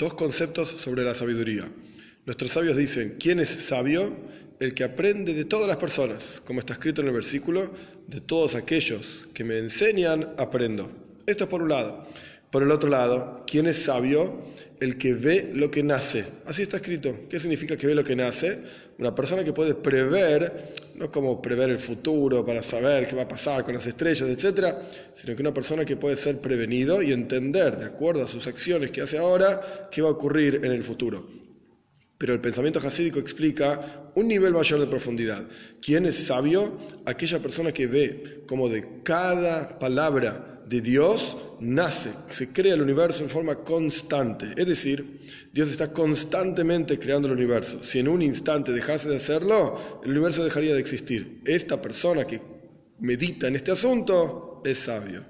dos conceptos sobre la sabiduría. Nuestros sabios dicen, ¿quién es sabio? El que aprende de todas las personas, como está escrito en el versículo, de todos aquellos que me enseñan, aprendo. Esto es por un lado. Por el otro lado, ¿quién es sabio? El que ve lo que nace. Así está escrito. ¿Qué significa que ve lo que nace? Una persona que puede prever, no como prever el futuro para saber qué va a pasar con las estrellas, etc., sino que una persona que puede ser prevenido y entender, de acuerdo a sus acciones que hace ahora, qué va a ocurrir en el futuro. Pero el pensamiento hasídico explica un nivel mayor de profundidad. ¿Quién es sabio? Aquella persona que ve como de cada palabra de Dios nace, se crea el universo en forma constante. Es decir, Dios está constantemente creando el universo. Si en un instante dejase de hacerlo, el universo dejaría de existir. Esta persona que medita en este asunto es sabio.